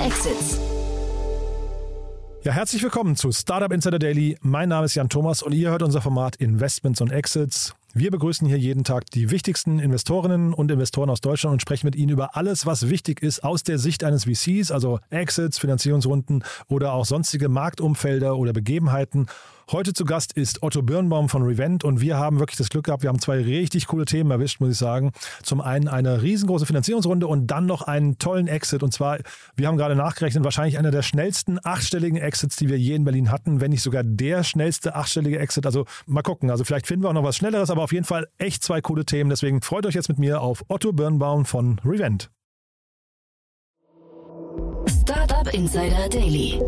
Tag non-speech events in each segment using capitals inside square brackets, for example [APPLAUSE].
Exits. Ja, herzlich willkommen zu Startup Insider Daily. Mein Name ist Jan Thomas und ihr hört unser Format Investments und Exits. Wir begrüßen hier jeden Tag die wichtigsten Investorinnen und Investoren aus Deutschland und sprechen mit ihnen über alles, was wichtig ist aus der Sicht eines VCs, also Exits, Finanzierungsrunden oder auch sonstige Marktumfelder oder Begebenheiten. Heute zu Gast ist Otto Birnbaum von Revent und wir haben wirklich das Glück gehabt, wir haben zwei richtig coole Themen erwischt, muss ich sagen. Zum einen eine riesengroße Finanzierungsrunde und dann noch einen tollen Exit. Und zwar, wir haben gerade nachgerechnet, wahrscheinlich einer der schnellsten achtstelligen Exits, die wir je in Berlin hatten, wenn nicht sogar der schnellste achtstellige Exit. Also mal gucken, also vielleicht finden wir auch noch was Schnelleres, aber auf jeden Fall echt zwei coole Themen. Deswegen freut euch jetzt mit mir auf Otto Birnbaum von Revent. Startup Insider Daily.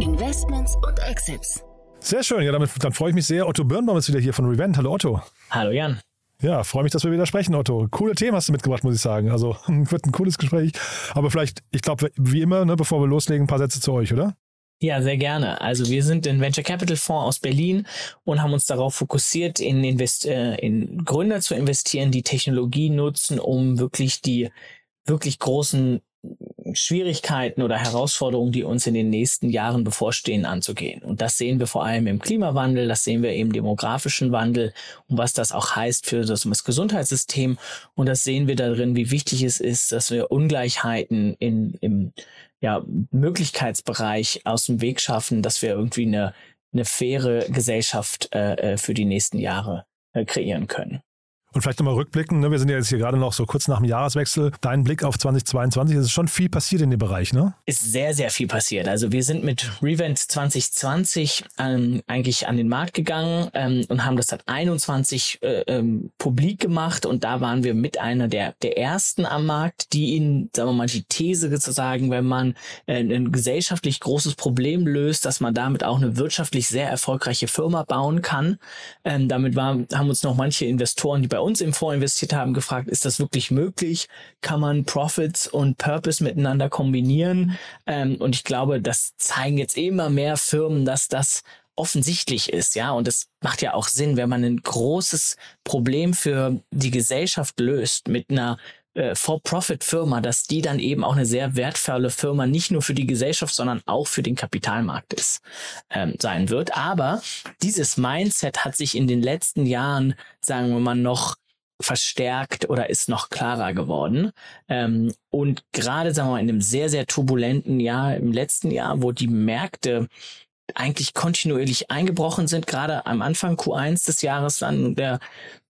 Investments und Exits. Sehr schön, ja, damit dann freue ich mich sehr. Otto Birnbaum ist wieder hier von Revent. Hallo Otto. Hallo Jan. Ja, freue mich, dass wir wieder sprechen, Otto. Coole Themen hast du mitgebracht, muss ich sagen. Also [LAUGHS] wird ein cooles Gespräch. Aber vielleicht, ich glaube, wie immer, ne, bevor wir loslegen, ein paar Sätze zu euch, oder? Ja, sehr gerne. Also wir sind ein Venture Capital Fonds aus Berlin und haben uns darauf fokussiert, in, Invest äh, in Gründer zu investieren, die Technologie nutzen, um wirklich die wirklich großen Schwierigkeiten oder Herausforderungen, die uns in den nächsten Jahren bevorstehen, anzugehen. Und das sehen wir vor allem im Klimawandel, das sehen wir im demografischen Wandel und was das auch heißt für das, Gesundheitssystem. Und das sehen wir darin, wie wichtig es ist, dass wir Ungleichheiten in, im ja, Möglichkeitsbereich aus dem Weg schaffen, dass wir irgendwie eine, eine faire Gesellschaft äh, äh für die nächsten Jahre äh, kreieren können. Und vielleicht nochmal rückblicken, ne? wir sind ja jetzt hier gerade noch so kurz nach dem Jahreswechsel. Dein Blick auf 2022, es ist schon viel passiert in dem Bereich, ne? Ist sehr, sehr viel passiert. Also wir sind mit Revent 2020 ähm, eigentlich an den Markt gegangen ähm, und haben das dann 21 äh, ähm, publik gemacht und da waren wir mit einer der, der ersten am Markt, die ihnen, sagen wir mal, die These sozusagen, wenn man äh, ein gesellschaftlich großes Problem löst, dass man damit auch eine wirtschaftlich sehr erfolgreiche Firma bauen kann. Ähm, damit war, haben uns noch manche Investoren, die bei uns im Fonds investiert haben, gefragt, ist das wirklich möglich? Kann man Profits und Purpose miteinander kombinieren? Ähm, und ich glaube, das zeigen jetzt immer mehr Firmen, dass das offensichtlich ist, ja, und es macht ja auch Sinn, wenn man ein großes Problem für die Gesellschaft löst mit einer äh, For-Profit-Firma, dass die dann eben auch eine sehr wertvolle Firma nicht nur für die Gesellschaft, sondern auch für den Kapitalmarkt ist, ähm, sein wird. Aber dieses Mindset hat sich in den letzten Jahren, sagen wir mal, noch verstärkt oder ist noch klarer geworden. Ähm, und gerade, sagen wir mal, in einem sehr, sehr turbulenten Jahr, im letzten Jahr, wo die Märkte eigentlich kontinuierlich eingebrochen sind, gerade am Anfang Q1 des Jahres, dann der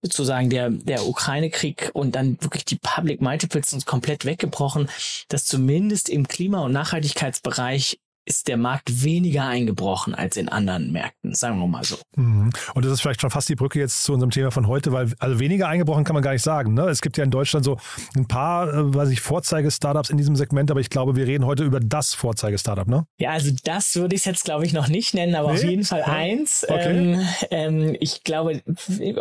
sozusagen der, der Ukraine-Krieg und dann wirklich die Public Multiples sind komplett weggebrochen, dass zumindest im Klima- und Nachhaltigkeitsbereich ist der Markt weniger eingebrochen als in anderen Märkten, sagen wir mal so. Mhm. Und das ist vielleicht schon fast die Brücke jetzt zu unserem Thema von heute, weil also weniger eingebrochen kann man gar nicht sagen. Ne? Es gibt ja in Deutschland so ein paar, äh, weiß ich, Vorzeige-Startups in diesem Segment, aber ich glaube, wir reden heute über das Vorzeige-Startup, ne? Ja, also das würde ich jetzt, glaube ich, noch nicht nennen, aber nee? auf jeden Fall ja. eins. Okay. Ähm, ähm, ich glaube,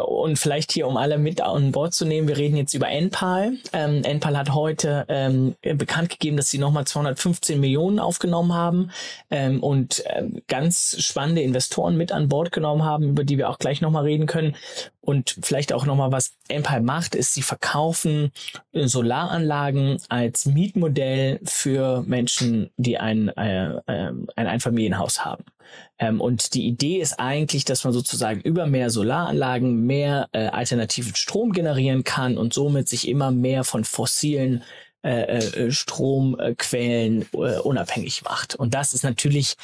und vielleicht hier, um alle mit an Bord zu nehmen, wir reden jetzt über Enpal. Ähm, Enpal hat heute ähm, bekannt gegeben, dass sie nochmal 215 Millionen aufgenommen haben ähm, und ähm, ganz spannende Investoren mit an Bord genommen haben, über die wir auch gleich nochmal reden können. Und vielleicht auch nochmal, was Empire macht, ist, sie verkaufen äh, Solaranlagen als Mietmodell für Menschen, die ein, äh, äh, ein Einfamilienhaus haben. Ähm, und die Idee ist eigentlich, dass man sozusagen über mehr Solaranlagen mehr äh, alternativen Strom generieren kann und somit sich immer mehr von fossilen äh, äh, Stromquellen äh, unabhängig macht. Und das ist natürlich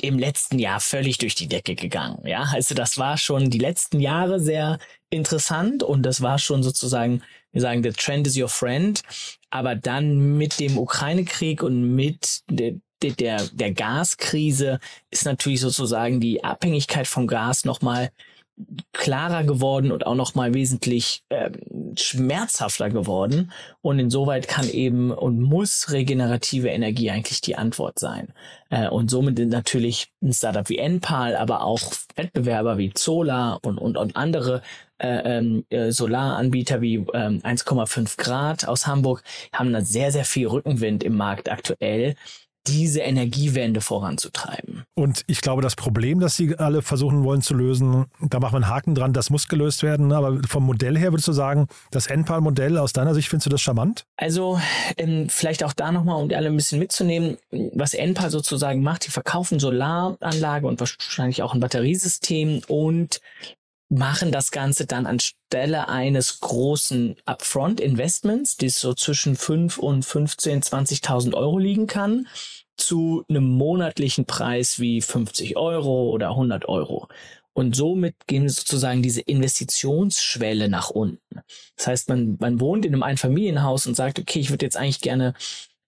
im letzten Jahr völlig durch die Decke gegangen. Ja, also das war schon die letzten Jahre sehr interessant und das war schon sozusagen, wir sagen, the trend is your friend. Aber dann mit dem Ukraine-Krieg und mit der, der, der Gaskrise ist natürlich sozusagen die Abhängigkeit vom Gas nochmal klarer geworden und auch noch mal wesentlich ähm, schmerzhafter geworden. Und insoweit kann eben und muss regenerative Energie eigentlich die Antwort sein. Äh, und somit natürlich ein Startup wie Enpal, aber auch Wettbewerber wie Zola und, und, und andere äh, ähm, äh, Solaranbieter wie ähm, 1,5 Grad aus Hamburg haben da sehr, sehr viel Rückenwind im Markt aktuell diese Energiewende voranzutreiben. Und ich glaube, das Problem, das Sie alle versuchen wollen zu lösen, da machen wir einen Haken dran, das muss gelöst werden. Aber vom Modell her würdest du sagen, das NPAL-Modell aus deiner Sicht, findest du das charmant? Also ähm, vielleicht auch da nochmal, um die alle ein bisschen mitzunehmen, was NPAL sozusagen macht, die verkaufen Solaranlage und wahrscheinlich auch ein Batteriesystem und machen das Ganze dann anstelle eines großen Upfront-Investments, das so zwischen 5 und 15, 20.000 Euro liegen kann, zu einem monatlichen Preis wie 50 Euro oder 100 Euro. Und somit gehen sozusagen diese Investitionsschwelle nach unten. Das heißt, man, man wohnt in einem Einfamilienhaus und sagt, okay, ich würde jetzt eigentlich gerne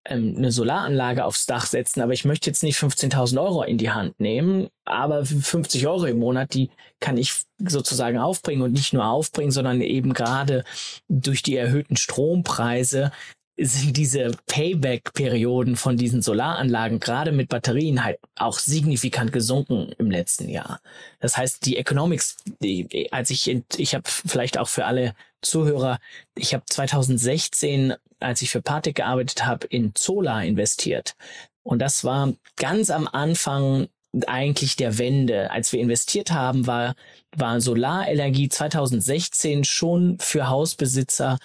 ähm, eine Solaranlage aufs Dach setzen, aber ich möchte jetzt nicht 15.000 Euro in die Hand nehmen, aber 50 Euro im Monat, die kann ich sozusagen aufbringen und nicht nur aufbringen, sondern eben gerade durch die erhöhten Strompreise sind diese Payback-Perioden von diesen Solaranlagen gerade mit Batterien halt auch signifikant gesunken im letzten Jahr. Das heißt, die Economics, die, als ich, ich habe vielleicht auch für alle Zuhörer, ich habe 2016, als ich für Patek gearbeitet habe, in Zola investiert. Und das war ganz am Anfang eigentlich der Wende. Als wir investiert haben, war, war Solarenergie 2016 schon für Hausbesitzer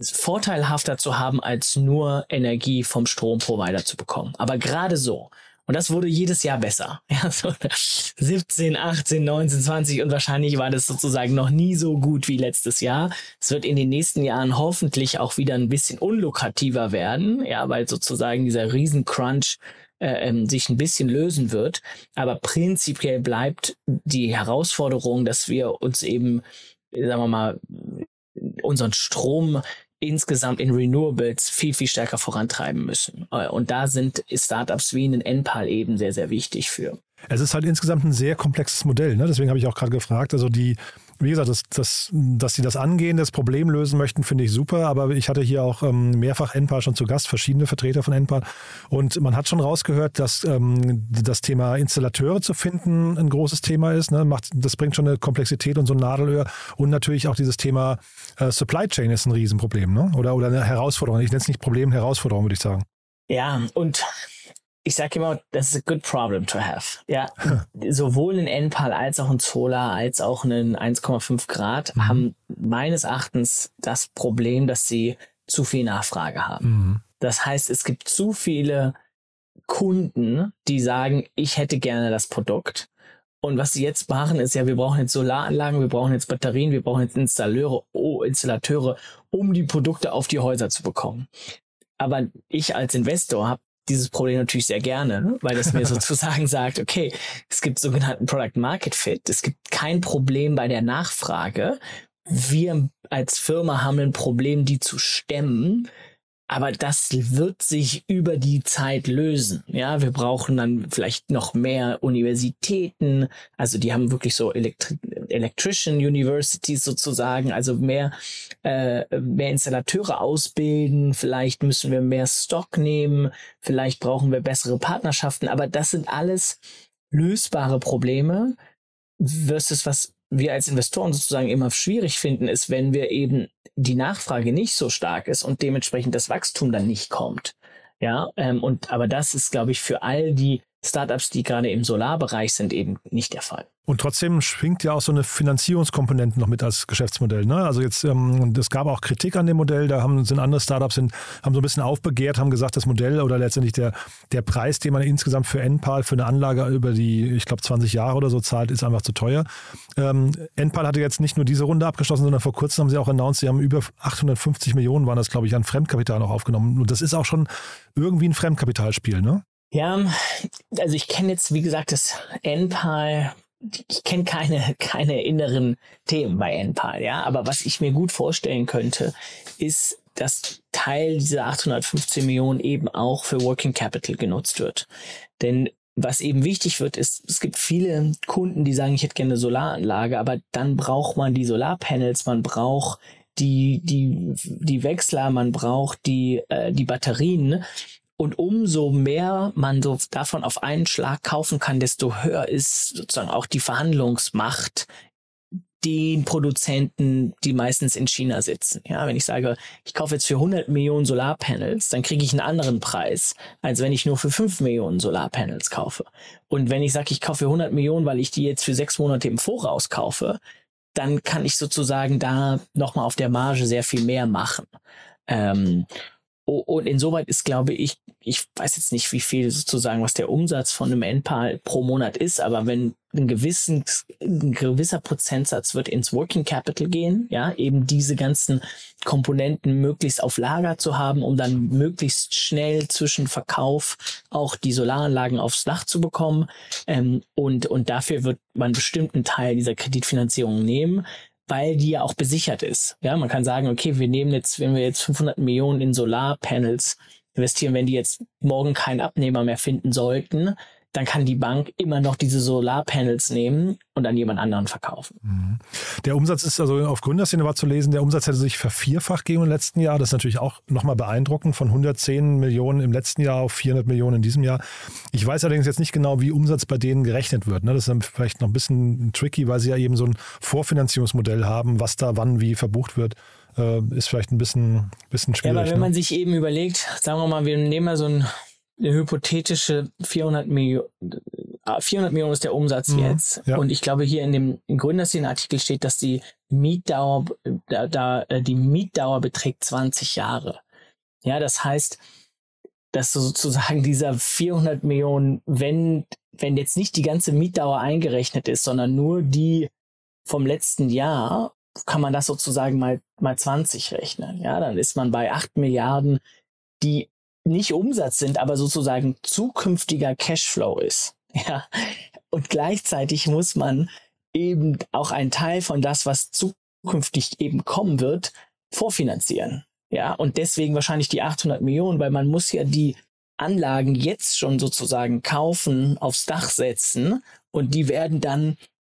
vorteilhafter zu haben, als nur Energie vom Stromprovider zu bekommen. Aber gerade so. Und das wurde jedes Jahr besser. [LAUGHS] Ja, so 17, 18, 19, 20 und wahrscheinlich war das sozusagen noch nie so gut wie letztes Jahr. Es wird in den nächsten Jahren hoffentlich auch wieder ein bisschen unlukrativer werden, ja, weil sozusagen dieser Riesencrunch äh, ähm, sich ein bisschen lösen wird. Aber prinzipiell bleibt die Herausforderung, dass wir uns eben, sagen wir mal, unseren Strom insgesamt in Renewables viel, viel stärker vorantreiben müssen. Äh, und da sind Startups wie ein NPAL eben sehr, sehr wichtig für. Es ist halt insgesamt ein sehr komplexes Modell. Ne? Deswegen habe ich auch gerade gefragt. Also die, wie gesagt, das, das, dass sie das angehen, das Problem lösen möchten, finde ich super. Aber ich hatte hier auch ähm, mehrfach NPAR schon zu Gast, verschiedene Vertreter von NPAR. Und man hat schon rausgehört, dass ähm, das Thema Installateure zu finden ein großes Thema ist. Ne? Macht, das bringt schon eine Komplexität und so ein Nadelöhr. Und natürlich auch dieses Thema äh, Supply Chain ist ein Riesenproblem. Ne? Oder, oder eine Herausforderung. Ich nenne es nicht Problem, Herausforderung, würde ich sagen. Ja, und ich sage immer, das ist a good problem to have. Ja, [LAUGHS] sowohl ein NPAL als auch ein Solar als auch ein 1,5 Grad mhm. haben meines Erachtens das Problem, dass sie zu viel Nachfrage haben. Mhm. Das heißt, es gibt zu viele Kunden, die sagen, ich hätte gerne das Produkt. Und was sie jetzt machen, ist ja, wir brauchen jetzt Solaranlagen, wir brauchen jetzt Batterien, wir brauchen jetzt Installateure, oh, Installateure, um die Produkte auf die Häuser zu bekommen. Aber ich als Investor habe dieses Problem natürlich sehr gerne, ne? weil es mir [LAUGHS] sozusagen sagt, okay, es gibt sogenannten Product Market Fit, es gibt kein Problem bei der Nachfrage. Wir als Firma haben ein Problem, die zu stemmen. Aber das wird sich über die Zeit lösen. Ja, wir brauchen dann vielleicht noch mehr Universitäten. Also die haben wirklich so Elektri Electrician Universities sozusagen, also mehr, äh, mehr Installateure ausbilden. Vielleicht müssen wir mehr Stock nehmen. Vielleicht brauchen wir bessere Partnerschaften. Aber das sind alles lösbare Probleme versus was wir als Investoren sozusagen immer schwierig finden, ist, wenn wir eben die Nachfrage nicht so stark ist und dementsprechend das Wachstum dann nicht kommt. Ja, ähm, und aber das ist, glaube ich, für all die Startups, die gerade im Solarbereich sind, eben nicht der Fall. Und trotzdem schwingt ja auch so eine Finanzierungskomponente noch mit als Geschäftsmodell. Ne? Also jetzt, ähm, es gab auch Kritik an dem Modell, da haben, sind andere Startups sind, haben so ein bisschen aufbegehrt, haben gesagt, das Modell oder letztendlich der, der Preis, den man insgesamt für NPAL, für eine Anlage über die, ich glaube, 20 Jahre oder so zahlt, ist einfach zu teuer. Ähm, NPAL hatte jetzt nicht nur diese Runde abgeschlossen, sondern vor kurzem haben sie auch announced, sie haben über 850 Millionen, waren das, glaube ich, an Fremdkapital noch aufgenommen. Und das ist auch schon irgendwie ein Fremdkapitalspiel, ne? Ja, also ich kenne jetzt, wie gesagt, das NPAL ich kenne keine, keine inneren Themen bei NPAL, ja. Aber was ich mir gut vorstellen könnte, ist, dass Teil dieser 815 Millionen eben auch für Working Capital genutzt wird. Denn was eben wichtig wird, ist, es gibt viele Kunden, die sagen, ich hätte gerne eine Solaranlage, aber dann braucht man die Solarpanels, man braucht die, die, die Wechsler, man braucht die, äh, die Batterien. Und umso mehr man so davon auf einen Schlag kaufen kann, desto höher ist sozusagen auch die Verhandlungsmacht, den Produzenten, die meistens in China sitzen. Ja, wenn ich sage, ich kaufe jetzt für 100 Millionen Solarpanels, dann kriege ich einen anderen Preis, als wenn ich nur für 5 Millionen Solarpanels kaufe. Und wenn ich sage, ich kaufe für 100 Millionen, weil ich die jetzt für sechs Monate im Voraus kaufe, dann kann ich sozusagen da nochmal auf der Marge sehr viel mehr machen. Ähm, und insoweit ist, glaube ich, ich weiß jetzt nicht, wie viel sozusagen, was der Umsatz von einem NPAL pro Monat ist, aber wenn ein, gewissen, ein gewisser Prozentsatz wird ins Working Capital gehen, ja, eben diese ganzen Komponenten möglichst auf Lager zu haben, um dann möglichst schnell zwischen Verkauf auch die Solaranlagen aufs Dach zu bekommen. Ähm, und, und dafür wird man bestimmten Teil dieser Kreditfinanzierung nehmen weil die ja auch besichert ist. Ja, man kann sagen, okay, wir nehmen jetzt, wenn wir jetzt 500 Millionen in Solarpanels investieren, wenn die jetzt morgen keinen Abnehmer mehr finden sollten, dann kann die Bank immer noch diese Solarpanels nehmen und an jemand anderen verkaufen. Mhm. Der Umsatz ist also auf Gründerszene war zu lesen, der Umsatz hätte sich vervierfacht gegeben im letzten Jahr. Das ist natürlich auch nochmal beeindruckend, von 110 Millionen im letzten Jahr auf 400 Millionen in diesem Jahr. Ich weiß allerdings jetzt nicht genau, wie Umsatz bei denen gerechnet wird. Ne? Das ist dann vielleicht noch ein bisschen tricky, weil sie ja eben so ein Vorfinanzierungsmodell haben, was da wann wie verbucht wird äh, ist vielleicht ein bisschen, bisschen schwierig. Ja, aber wenn ne? man sich eben überlegt, sagen wir mal, wir nehmen mal so ein hypothetische 400 Millionen, 400 Millionen ist der Umsatz mhm, jetzt. Ja. Und ich glaube, hier in dem Gründerszene-Artikel steht, dass die Mietdauer, da, da, äh, die Mietdauer beträgt 20 Jahre. Ja, das heißt, dass sozusagen dieser 400 Millionen, wenn, wenn jetzt nicht die ganze Mietdauer eingerechnet ist, sondern nur die vom letzten Jahr, kann man das sozusagen mal, mal 20 rechnen. Ja, dann ist man bei 8 Milliarden, die nicht Umsatz sind, aber sozusagen zukünftiger Cashflow ist. [LAUGHS] Ja. Und gleichzeitig muss man eben auch einen Teil von das, was zukünftig eben kommen wird, vorfinanzieren. Ja. Und deswegen wahrscheinlich die 800 Millionen, weil man muss ja die Anlagen jetzt schon sozusagen kaufen, aufs Dach setzen und die werden dann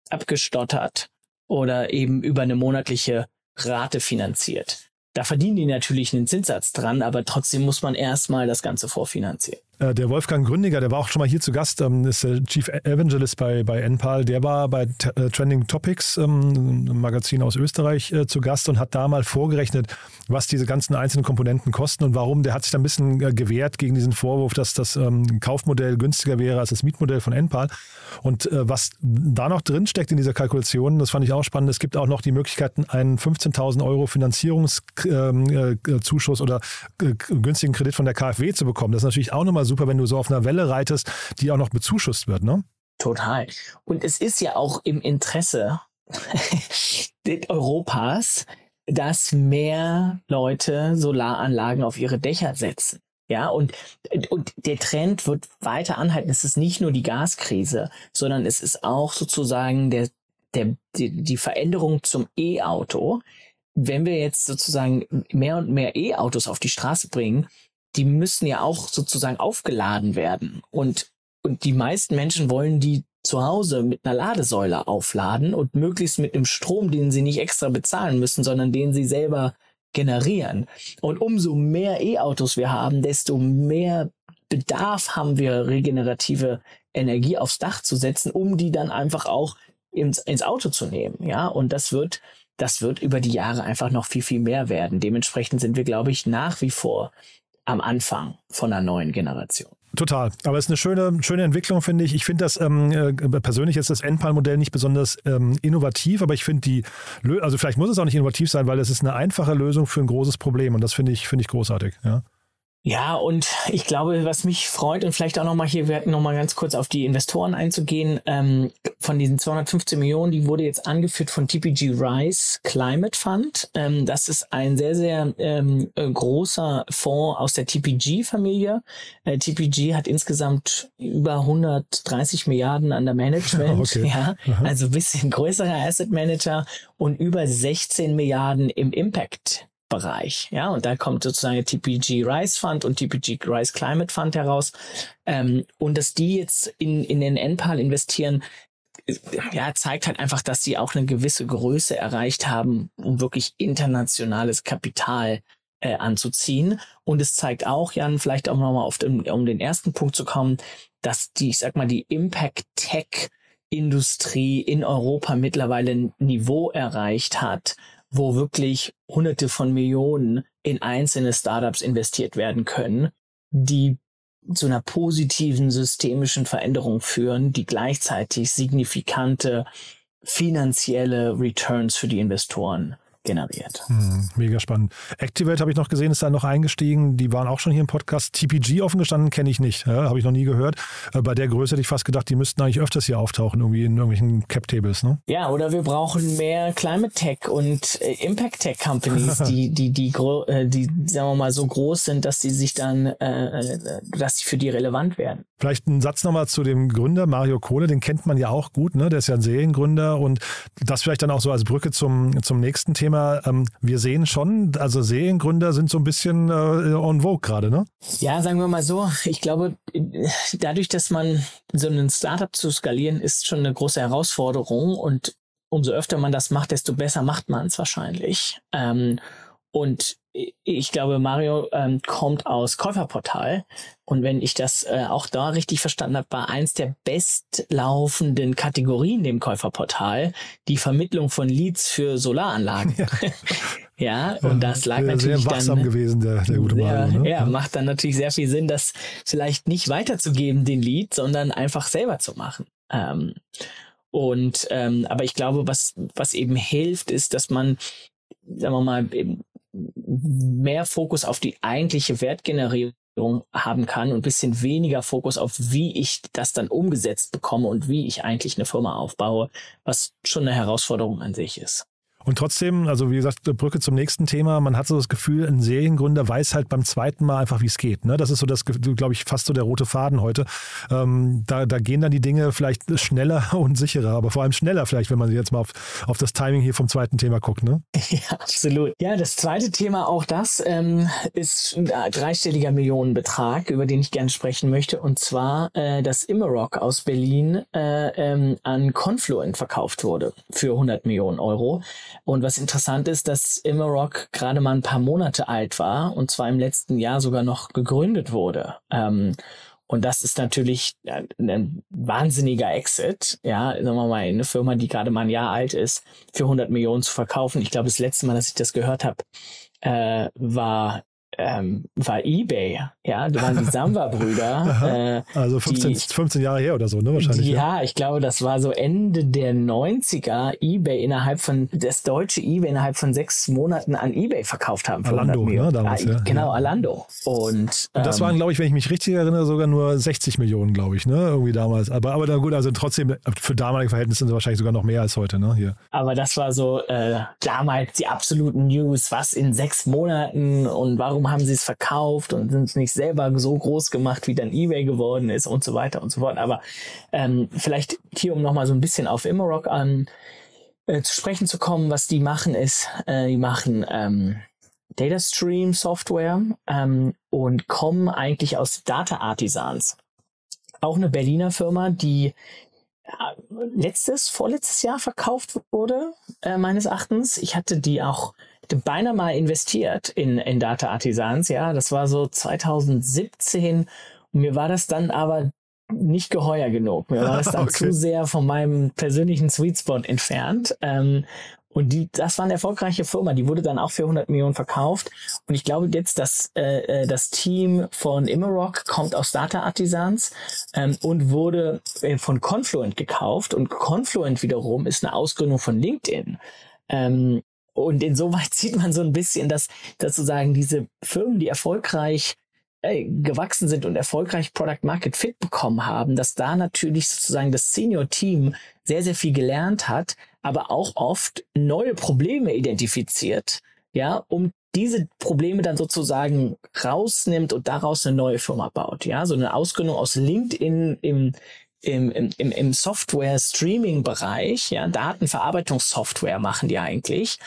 abgestottert oder eben über eine monatliche Rate finanziert. Da verdienen die natürlich einen Zinssatz dran, aber trotzdem muss man erstmal das Ganze vorfinanzieren. Äh, der Wolfgang Gründiger, der war auch schon mal hier zu Gast, ähm, ist der Chief Evangelist bei, bei NPAL. Der war bei äh, Trending Topics, ähm, einem Magazin aus Österreich, äh, zu Gast und hat da mal vorgerechnet, was diese ganzen einzelnen Komponenten kosten und warum. Der hat sich da ein bisschen gewehrt gegen diesen Vorwurf, dass das ähm, Kaufmodell günstiger wäre als das Mietmodell von NPAL. Und was da noch drinsteckt in dieser Kalkulation, das fand ich auch spannend, es gibt auch noch die Möglichkeiten, einen 15.000 Euro Finanzierungszuschuss oder günstigen Kredit von der KfW zu bekommen. Das ist natürlich auch nochmal super, wenn du so auf einer Welle reitest, die auch noch bezuschusst wird, ne? Total. Und es ist ja auch im Interesse [LAUGHS] Europas, dass mehr Leute Solaranlagen auf ihre Dächer setzen. Ja, und, und der Trend wird weiter anhalten. Es ist nicht nur die Gaskrise, sondern es ist auch sozusagen der, der, die, die Veränderung zum E-Auto. Wenn wir jetzt sozusagen mehr und mehr E-Autos auf die Straße bringen, die müssen ja auch sozusagen aufgeladen werden. Und, und die meisten Menschen wollen die zu Hause mit einer Ladesäule aufladen und möglichst mit einem Strom, den sie nicht extra bezahlen müssen, sondern den sie selber generieren. Und umso mehr E-Autos wir haben, desto mehr Bedarf haben wir, regenerative Energie aufs Dach zu setzen, um die dann einfach auch ins, ins Auto zu nehmen. Ja, und das wird, das wird über die Jahre einfach noch viel, viel mehr werden. Dementsprechend sind wir, glaube ich, nach wie vor am Anfang von einer neuen Generation. Total. Aber es ist eine schöne, schöne Entwicklung, finde ich. Ich finde das ähm, äh, persönlich ist das Endpal-Modell nicht besonders ähm, innovativ, aber ich finde die, also vielleicht muss es auch nicht innovativ sein, weil es ist eine einfache Lösung für ein großes Problem und das finde ich, finde ich großartig. Ja. Ja, und ich glaube, was mich freut und vielleicht auch nochmal hier, wir hatten nochmal ganz kurz auf die Investoren einzugehen, ähm, von diesen 215 Millionen, die wurde jetzt angeführt von TPG Rise Climate Fund. Ähm, das ist ein sehr, sehr ähm, äh, großer Fonds aus der TPG-Familie. Äh, TPG hat insgesamt über 130 Milliarden an der Management, [LAUGHS] okay. ja, also ein bisschen größerer Asset Manager und über 16 Milliarden im Impact Bereich. Ja, und da kommt sozusagen der TPG Rise Fund und TPG Rise Climate Fund heraus. Ähm, und dass die jetzt in, in den NPAL investieren, ja, zeigt halt einfach, dass sie auch eine gewisse Größe erreicht haben, um wirklich internationales Kapital äh, anzuziehen. Und es zeigt auch, Jan, vielleicht auch nochmal auf den, um den ersten Punkt zu kommen, dass die, ich sag mal, die Impact Tech Industrie in Europa mittlerweile ein Niveau erreicht hat, wo wirklich Hunderte von Millionen in einzelne Startups investiert werden können, die zu einer positiven systemischen Veränderung führen, die gleichzeitig signifikante finanzielle Returns für die Investoren generiert. Hm, mega spannend. Activate habe ich noch gesehen, ist da noch eingestiegen. Die waren auch schon hier im Podcast. TPG offen gestanden, kenne ich nicht. Ja, habe ich noch nie gehört. Äh, bei der Größe hätte ich fast gedacht, die müssten eigentlich öfters hier auftauchen, irgendwie in irgendwelchen Cap-Tables. Ne? Ja, oder wir brauchen mehr Climate Tech und äh, Impact Tech Companies, [LAUGHS] die, die, die, äh, die, sagen wir mal, so groß sind, dass sie sich dann, äh, dass sie für die relevant werden. Vielleicht ein Satz nochmal zu dem Gründer, Mario Kohle, den kennt man ja auch gut, ne? Der ist ja ein Seriengründer und das vielleicht dann auch so als Brücke zum, zum nächsten Thema ähm, wir sehen schon, also Seriengründer sind so ein bisschen äh, on vogue gerade, ne? Ja, sagen wir mal so. Ich glaube, dadurch, dass man so ein Startup zu skalieren, ist schon eine große Herausforderung und umso öfter man das macht, desto besser macht man es wahrscheinlich. Ähm, und ich glaube, Mario ähm, kommt aus Käuferportal. Und wenn ich das äh, auch da richtig verstanden habe, war eins der bestlaufenden Kategorien dem Käuferportal die Vermittlung von Leads für Solaranlagen. Ja, [LAUGHS] ja und das lag sehr, natürlich sehr wachsam dann, gewesen, der, der gute Mario. Ne? Ja, macht dann natürlich sehr viel Sinn, das vielleicht nicht weiterzugeben, den Lead, sondern einfach selber zu machen. Ähm, und ähm, aber ich glaube, was was eben hilft, ist, dass man sagen wir mal, eben mehr Fokus auf die eigentliche Wertgenerierung haben kann und bisschen weniger Fokus auf, wie ich das dann umgesetzt bekomme und wie ich eigentlich eine Firma aufbaue, was schon eine Herausforderung an sich ist. Und trotzdem, also wie gesagt, Brücke zum nächsten Thema, man hat so das Gefühl, ein Seriengründer weiß halt beim zweiten Mal einfach, wie es geht. Ne? Das ist so das, glaube ich, fast so der rote Faden heute. Ähm, da, da gehen dann die Dinge vielleicht schneller [LAUGHS] und sicherer, aber vor allem schneller vielleicht, wenn man jetzt mal auf, auf das Timing hier vom zweiten Thema guckt. Ne? [LAUGHS] Ja, absolut. Ja, das zweite Thema, auch das, ähm, ist ein dreistelliger Millionenbetrag, über den ich gerne sprechen möchte, und zwar, äh, dass Immerock aus Berlin äh, ähm, an Confluent verkauft wurde für 100 Millionen Euro. Und was interessant ist, dass Immerock gerade mal ein paar Monate alt war und zwar im letzten Jahr sogar noch gegründet wurde. Ähm, und das ist natürlich ein wahnsinniger Exit. Ja, sagen wir mal, eine Firma, die gerade mal ein Jahr alt ist, für 100 Millionen zu verkaufen. Ich glaube, das letzte Mal, dass ich das gehört habe, äh, war ähm, war eBay. Ja, da waren die [LAUGHS] Samba-Brüder. äh, also 15, die, 15 Jahre her oder so, ne? Wahrscheinlich. Die, ja, ich glaube, das war so Ende der 90er. eBay innerhalb von, das deutsche eBay innerhalb von sechs Monaten an eBay verkauft haben. Alando, ne? Damals, ah, ja. Genau, Alando. Und, Und das ähm, waren, glaube ich, wenn ich mich richtig erinnere, sogar nur 60 Millionen, glaube ich, ne? Irgendwie damals. Aber, aber gut, also trotzdem, für damalige Verhältnisse sind wahrscheinlich sogar noch mehr als heute, ne? Hier. Aber das war so äh, damals die absoluten News, was in sechs Monaten und warum haben sie es verkauft und sind es nicht selber so groß gemacht, wie dann eBay geworden ist und so weiter und so fort. Aber ähm, vielleicht hier, um nochmal so ein bisschen auf Immerock an äh, zu sprechen zu kommen, was die machen ist, äh, die machen ähm, Data Stream Software ähm, und kommen eigentlich aus Data Artisans. Auch eine Berliner Firma, die letztes, vorletztes Jahr verkauft wurde, äh, meines Erachtens. Ich hatte die auch beinahe mal investiert in, in Data Artisans, ja. Das war so 2017 und mir war das dann aber nicht geheuer genug. Mir war das dann [LAUGHS] okay. zu sehr von meinem persönlichen Sweet Spot entfernt. Ähm, und die, das war eine erfolgreiche Firma. Die wurde dann auch für 100 Millionen verkauft. Und ich glaube jetzt, dass äh, äh das Team von Immerock kommt aus Data Artisans ähm, und wurde äh, von Confluent gekauft. Und Confluent wiederum ist eine Ausgründung von LinkedIn. Ähm, und insoweit [LAUGHS] sieht man so ein bisschen, dass, dass sozusagen diese Firmen, die erfolgreich äh, gewachsen sind und erfolgreich Product Market Fit bekommen haben, dass da natürlich sozusagen das Senior Team sehr, sehr viel gelernt hat, aber auch oft neue Probleme identifiziert, ja, um diese Probleme dann sozusagen rausnimmt und daraus eine neue Firma baut. Ja, so eine Ausgründung aus LinkedIn im, im, im, im Software-Streaming-Bereich, ja, Datenverarbeitungssoftware machen die eigentlich,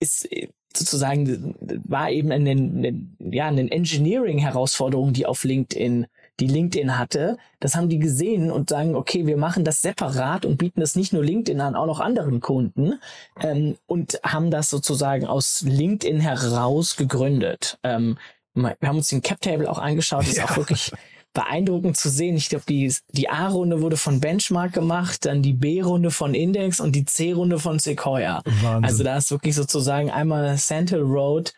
ist äh, sozusagen, war eben eine, eine ja, eine Engineering-Herausforderung, die auf LinkedIn, die LinkedIn hatte. Das haben die gesehen und sagen, okay, wir machen das separat und bieten das nicht nur LinkedIn an, auch noch anderen Kunden ähm, und haben das sozusagen aus LinkedIn heraus gegründet. Ähm, wir haben uns den Cap Table auch angeschaut, ist ja. auch wirklich beeindruckend zu sehen. Ich glaube, die, die A-Runde wurde von Benchmark gemacht, dann die B-Runde von Index und die C-Runde von Sequoia. Wahnsinn. Also da ist wirklich sozusagen einmal Central Road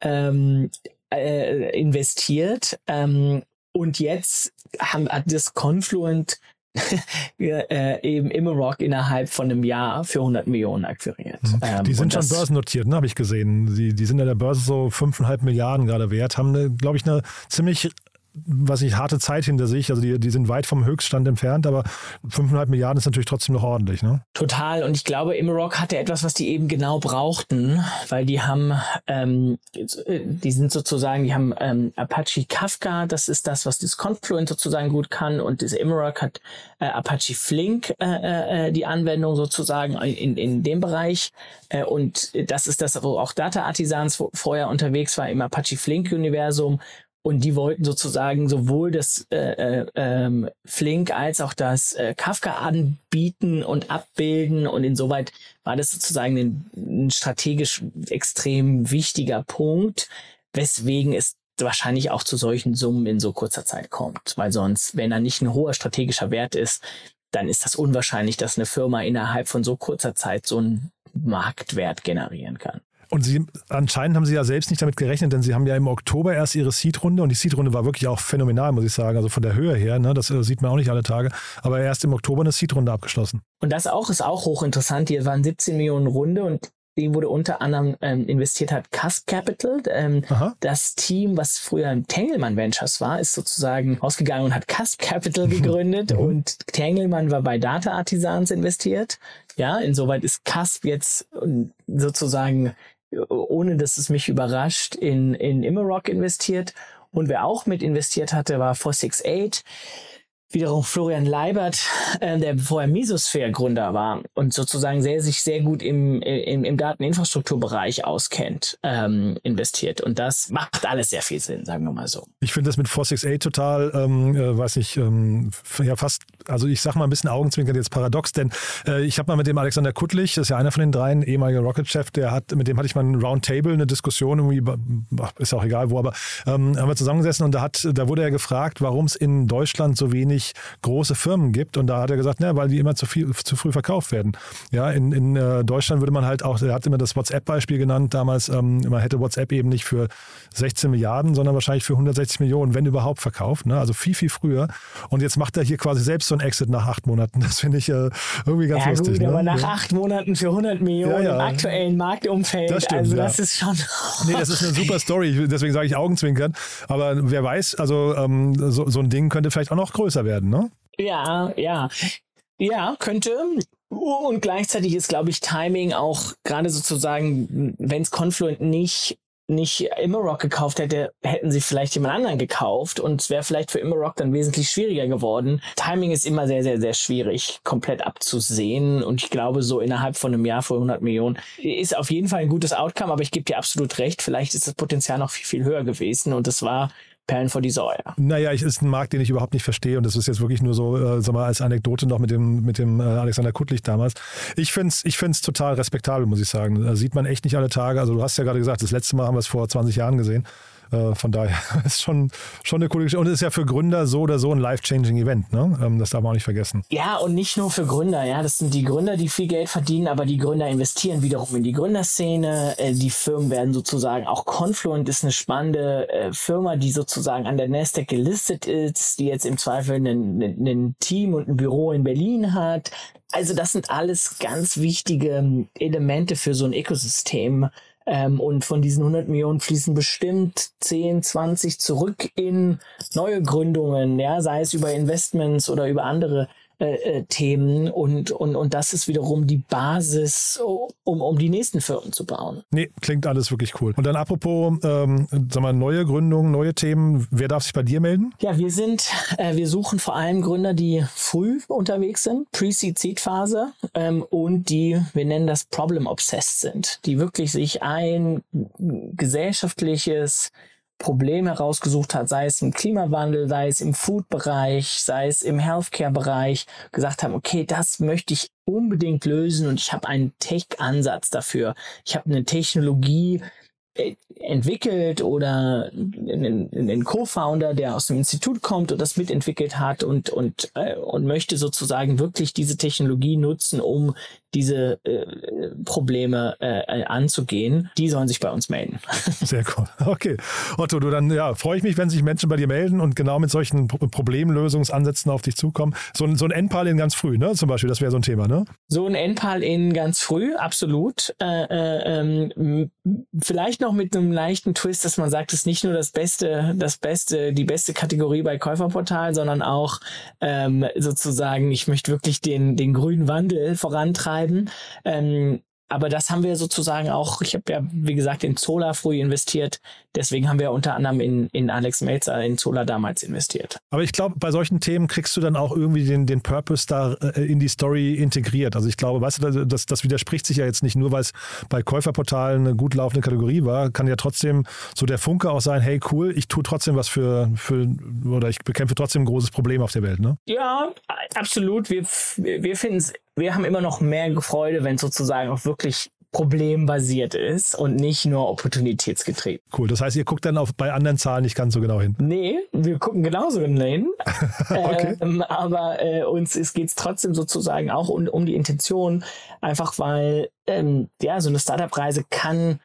ähm, äh, investiert ähm, und jetzt haben, hat das Confluent [LAUGHS] äh, eben Immerock innerhalb von einem Jahr für 100 Millionen akquiriert. Mhm. Ähm, die sind schon börsennotiert, ne, habe ich gesehen. Die, die sind an der Börse so 5,5 Milliarden gerade wert, haben, glaube ich, eine ziemlich was ich harte Zeit hinter sich. Also die, die sind weit vom Höchststand entfernt, aber 5,5 Milliarden ist natürlich trotzdem noch ordentlich. Ne? Total. Und ich glaube, Imrock hatte etwas, was die eben genau brauchten, weil die haben, ähm, die sind sozusagen, die haben ähm, Apache Kafka, das ist das, was das Confluent sozusagen gut kann. Und das Imrock hat äh, Apache Flink, äh, äh, die Anwendung sozusagen in, in dem Bereich. Äh, und das ist das, wo auch Data Artisans vorher unterwegs war im Apache Flink Universum und die wollten sozusagen sowohl das äh, äh, ähm, Flink als auch das äh, Kafka anbieten und abbilden. Und insoweit war das sozusagen ein, ein strategisch extrem wichtiger Punkt, weswegen es wahrscheinlich auch zu solchen Summen in so kurzer Zeit kommt. Weil sonst, wenn da nicht ein hoher strategischer Wert ist, dann ist das unwahrscheinlich, dass eine Firma innerhalb von so kurzer Zeit so einen Marktwert generieren kann. Und sie, anscheinend haben sie ja selbst nicht damit gerechnet, denn sie haben ja im Oktober erst ihre Seed-Runde und die Seed-Runde war wirklich auch phänomenal, muss ich sagen. Also von der Höhe her, ne, das äh, sieht man auch nicht alle Tage. Aber erst im Oktober eine Seed-Runde abgeschlossen. Und das auch ist auch hochinteressant. Hier waren 17 Millionen Runde und die wurde unter anderem ähm, investiert hat Cusp Capital. Ähm, das Team, was früher Tengelmann Ventures war, ist sozusagen ausgegangen und hat Cusp Capital [LAUGHS] gegründet mhm. und Tengelmann war bei Data Artisans investiert. Ja, insoweit ist Cusp jetzt ähm, sozusagen ohne dass es mich überrascht, in, in Immerock investiert. Und wer auch mit investiert hatte, war 468 wiederum Florian Leibert, äh, der vorher Mesosphere-Gründer war und sozusagen sehr, sich sehr gut im, im, im Dateninfrastrukturbereich auskennt, ähm, investiert. Und das macht alles sehr viel Sinn, sagen wir mal so. Ich finde das mit 468 total, ähm, äh, weiß nicht, ähm, ja fast, also ich sag mal ein bisschen Augenzwinkern jetzt paradox, denn äh, ich habe mal mit dem Alexander Kuttlich, das ist ja einer von den dreien, ehemaliger Rocket-Chef, der hat, mit dem hatte ich mal ein Roundtable, eine Diskussion, irgendwie, ist auch egal wo, aber ähm, haben wir zusammengesessen und da hat, da wurde er gefragt, warum es in Deutschland so wenig wenig große Firmen gibt. Und da hat er gesagt, na, weil die immer zu, viel, zu früh verkauft werden. Ja, in, in äh, Deutschland würde man halt auch, er hat immer das WhatsApp-Beispiel genannt damals, ähm, man hätte WhatsApp eben nicht für 16 Milliarden, sondern wahrscheinlich für 160 Millionen, wenn überhaupt verkauft. Ne? Also viel, viel früher. Und jetzt macht er hier quasi selbst so ein Exit nach acht Monaten. [LAUGHS] Das finde ich äh, irgendwie ganz ja, lustig. Gut, ne? aber nach ja. acht Monaten für 100 Millionen ja. im aktuellen Marktumfeld, das stimmt, also das ist schon... [LAUGHS] nee, das ist eine super [LAUGHS] Story, deswegen sage ich Augenzwinkern. Aber wer weiß, also ähm, so, so ein Ding könnte vielleicht auch noch größer werden, ne? Ja, ja. Ja, könnte. Und gleichzeitig ist, glaube ich, Timing auch gerade sozusagen, wenn es Confluent nicht nicht Immerock gekauft hätte, hätten sie vielleicht jemand anderen gekauft und es wäre vielleicht für Immerock dann wesentlich schwieriger geworden. Timing ist immer sehr, sehr, sehr schwierig, komplett abzusehen und ich glaube, so innerhalb von einem Jahr für 100 Millionen ist auf jeden Fall ein gutes Outcome, aber ich gebe dir absolut recht, vielleicht ist das Potenzial noch viel, viel höher gewesen und es war Perlen vor die Säue. Naja, es ist ein Markt, den ich überhaupt nicht verstehe und das ist jetzt wirklich nur so, äh, sag mal, als Anekdote noch mit dem, mit dem äh, Alexander Kuttlich damals. Ich finde es ich find's total respektabel, muss ich sagen. Da sieht man echt nicht alle Tage. Also du hast ja gerade gesagt, das letzte Mal haben wir es vor 20 Jahren gesehen. Äh, von daher [LAUGHS] ist schon, schon eine coole Geschichte. Und es ist ja für Gründer so oder so ein life-changing Event. Ne? Ähm, das darf man auch nicht vergessen. Ja, und nicht nur für Gründer. Ja, Das sind die Gründer, die viel Geld verdienen, aber die Gründer investieren wiederum in die Gründerszene. Äh, die Firmen werden sozusagen, auch Confluent ist eine spannende äh, Firma, die sozusagen an der Nasdaq gelistet ist, die jetzt im Zweifel ein Team und ein Büro in Berlin hat. Also das sind alles ganz wichtige ähm, Elemente für so ein Ökosystem, ähm, und von diesen 100 Millionen fließen bestimmt 10, 20 zurück in neue Gründungen, ja, sei es über Investments oder über andere äh, äh, Themen und, und, und das ist wiederum die Basis, um, um die nächsten Firmen zu bauen. Nee, klingt alles wirklich cool. Und dann apropos, ähm, sag mal, neue Gründungen, neue Themen, wer darf sich bei dir melden? Ja, wir sind, äh, wir suchen vor allem Gründer, die früh unterwegs sind, Pre-Seed-Seed-Phase ähm, und die, wir nennen das Problem-Obsessed sind, die wirklich sich ein gesellschaftliches Problem herausgesucht hat, sei es im Klimawandel, sei es im Food-Bereich, sei es im Healthcare-Bereich, gesagt haben, okay, das möchte ich unbedingt lösen und ich habe einen Tech-Ansatz dafür. Ich habe eine Technologie, entwickelt oder einen Co-Founder, der aus dem Institut kommt und das mitentwickelt hat und, und, äh, und möchte sozusagen wirklich diese Technologie nutzen, um diese äh, Probleme äh, anzugehen, die sollen sich bei uns melden. [LAUGHS] Sehr cool. Okay. Otto, du dann ja, freue ich mich, wenn sich Menschen bei dir melden und genau mit solchen Problemlösungsansätzen auf dich zukommen. So, ein, so ein Endpal in ganz früh, ne? Zum Beispiel, das wäre so ein Thema, ne? So ein Endpal in ganz früh, absolut. Äh, äh, ähm, vielleicht noch mit einem leichten Twist, dass man sagt, es ist nicht nur das Beste, das Beste, die beste Kategorie bei Käuferportal, sondern auch ähm, sozusagen, ich möchte wirklich den, den grünen Wandel vorantreiben. Ähm, aber das haben wir sozusagen auch, ich habe ja, wie gesagt, in Zola früh investiert. Deswegen haben wir unter anderem in, in Alex Melzer in Zola damals investiert. Aber ich glaube, bei solchen Themen kriegst du dann auch irgendwie den, den Purpose da äh, in die Story integriert. Also ich glaube, weißt du, das, das widerspricht sich ja jetzt nicht nur, weil es bei Käuferportalen eine gut laufende Kategorie war, kann ja trotzdem so der Funke auch sein, hey cool, ich tue trotzdem was für, für oder ich bekämpfe trotzdem ein großes Problem auf der Welt, ne? Ja, absolut. Wir, wir finden es wir haben immer noch mehr Freude, wenn es sozusagen auch wirklich problembasiert ist und nicht nur opportunitätsgetrieben. Cool. Das heißt, ihr guckt dann auf, bei anderen Zahlen nicht ganz so genau hin. Nee, wir gucken genauso genau hin. [LAUGHS] okay. ähm, aber äh, uns geht es trotzdem sozusagen auch um, um die Intention, einfach weil ähm, ja, so eine Startup-Reise kann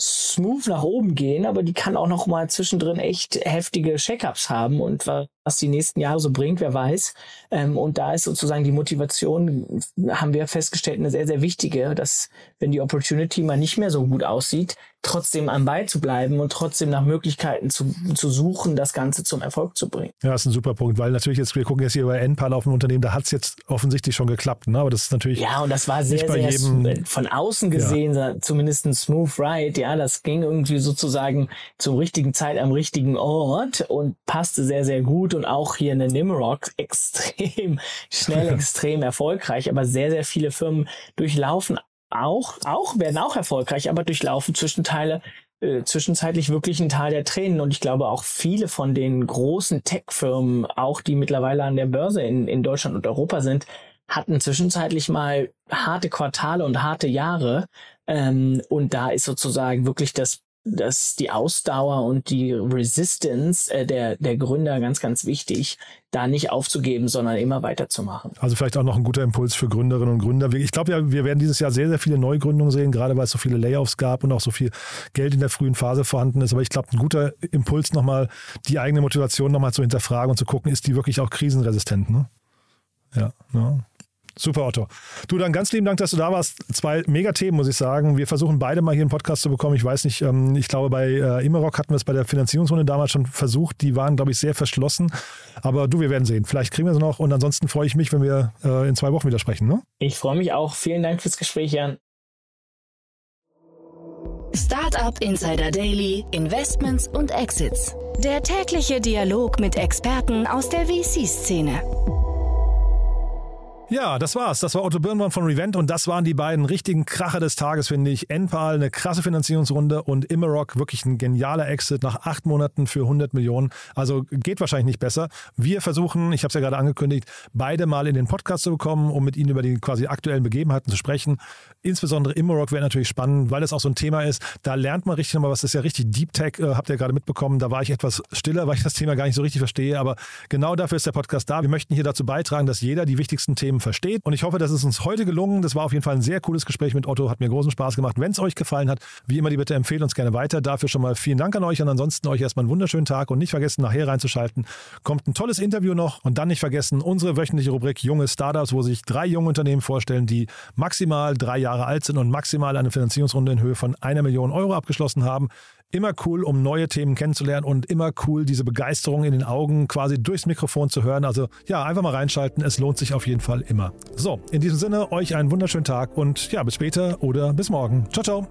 smooth nach oben gehen, aber die kann auch noch mal zwischendrin echt heftige Checkups haben und was die nächsten Jahre so bringt, wer weiß. Ähm, und da ist sozusagen die Motivation, haben wir festgestellt, eine sehr, sehr wichtige, dass wenn die Opportunity mal nicht mehr so gut aussieht, trotzdem am Ball zu bleiben und trotzdem nach Möglichkeiten zu, zu suchen, das Ganze zum Erfolg zu bringen. Ja, das ist ein super Punkt, weil natürlich jetzt, wir gucken jetzt hier über NPAL auf ein Unternehmen, da hat es jetzt offensichtlich schon geklappt, ne? aber das ist natürlich. Ja, und das war sehr, sehr jedem, von außen gesehen, ja. zumindest ein smooth ride, ja, das ging irgendwie sozusagen zur richtigen Zeit am richtigen Ort und passte sehr, sehr gut und auch hier eine Nimrock [LAUGHS] extrem schnell, extrem erfolgreich, aber sehr, sehr viele Firmen durchlaufen auch, auch, werden auch erfolgreich, aber durchlaufen Zwischenteile, äh, zwischenzeitlich wirklich ein Teil der Tränen. Und ich glaube auch viele von den großen Tech-Firmen, auch die mittlerweile an der Börse in, in Deutschland und Europa sind, hatten zwischenzeitlich mal harte Quartale und harte Jahre. Ähm, und da ist sozusagen wirklich das dass die Ausdauer und die Resistance äh, der, der Gründer ganz, ganz wichtig, da nicht aufzugeben, sondern immer weiterzumachen. Also vielleicht auch noch ein guter Impuls für Gründerinnen und Gründer. Ich glaube ja, wir werden dieses Jahr sehr, sehr viele Neugründungen sehen, gerade weil es so viele Layoffs gab und auch so viel Geld in der frühen Phase vorhanden ist. Aber ich glaube, ein guter Impuls nochmal, die eigene Motivation nochmal zu hinterfragen und zu gucken, ist die wirklich auch krisenresistent? Ne? Ja, ne? Super, Otto. Du, dann ganz lieben Dank, dass du da warst. Zwei Megathemen, muss ich sagen. Wir versuchen beide mal hier einen Podcast zu bekommen. Ich weiß nicht, ähm, ich glaube, bei äh, Immerok hatten wir es bei der Finanzierungsrunde damals schon versucht. Die waren, glaube ich, sehr verschlossen. Aber du, wir werden sehen. Vielleicht kriegen wir sie noch. Und ansonsten freue ich mich, wenn wir äh, in zwei Wochen wieder sprechen. Ne? Ich freue mich auch. Vielen Dank fürs Gespräch, Jan. Startup Insider Daily, Investments und Exits. Der tägliche Dialog mit Experten aus der VC-Szene. Ja, das war's. Das war Otto Birnbaum von Revent und das waren die beiden richtigen Kracher des Tages, finde ich. Enpal, eine krasse Finanzierungsrunde und Immerock, wirklich ein genialer Exit nach acht Monaten für 100 Millionen. Also geht wahrscheinlich nicht besser. Wir versuchen, ich habe es ja gerade angekündigt, beide mal in den Podcast zu bekommen, um mit ihnen über die quasi aktuellen Begebenheiten zu sprechen. Insbesondere Immerock wäre natürlich spannend, weil das auch so ein Thema ist. Da lernt man richtig nochmal was. Das ist ja richtig Deep Tech, äh, habt ihr gerade mitbekommen. Da war ich etwas stiller, weil ich das Thema gar nicht so richtig verstehe. Aber genau dafür ist der Podcast da. Wir möchten hier dazu beitragen, dass jeder die wichtigsten Themen Themen versteht. Und ich hoffe, das ist uns heute gelungen. Das war auf jeden Fall ein sehr cooles Gespräch mit Otto, hat mir großen Spaß gemacht. Wenn es euch gefallen hat, wie immer die Bitte empfehlt uns gerne weiter. Dafür schon mal vielen Dank an euch und ansonsten euch erstmal einen wunderschönen Tag und nicht vergessen, nachher reinzuschalten. Kommt ein tolles Interview noch und dann nicht vergessen, unsere wöchentliche Rubrik Junge Startups, wo sich drei junge Unternehmen vorstellen, die maximal drei Jahre alt sind und maximal eine Finanzierungsrunde in Höhe von einer Million Euro abgeschlossen haben. Immer cool, um neue Themen kennenzulernen und immer cool, diese Begeisterung in den Augen quasi durchs Mikrofon zu hören. Also ja, einfach mal reinschalten. Es lohnt sich auf jeden Fall immer. So, in diesem Sinne, euch einen wunderschönen Tag und ja, bis später oder bis morgen. Ciao, ciao.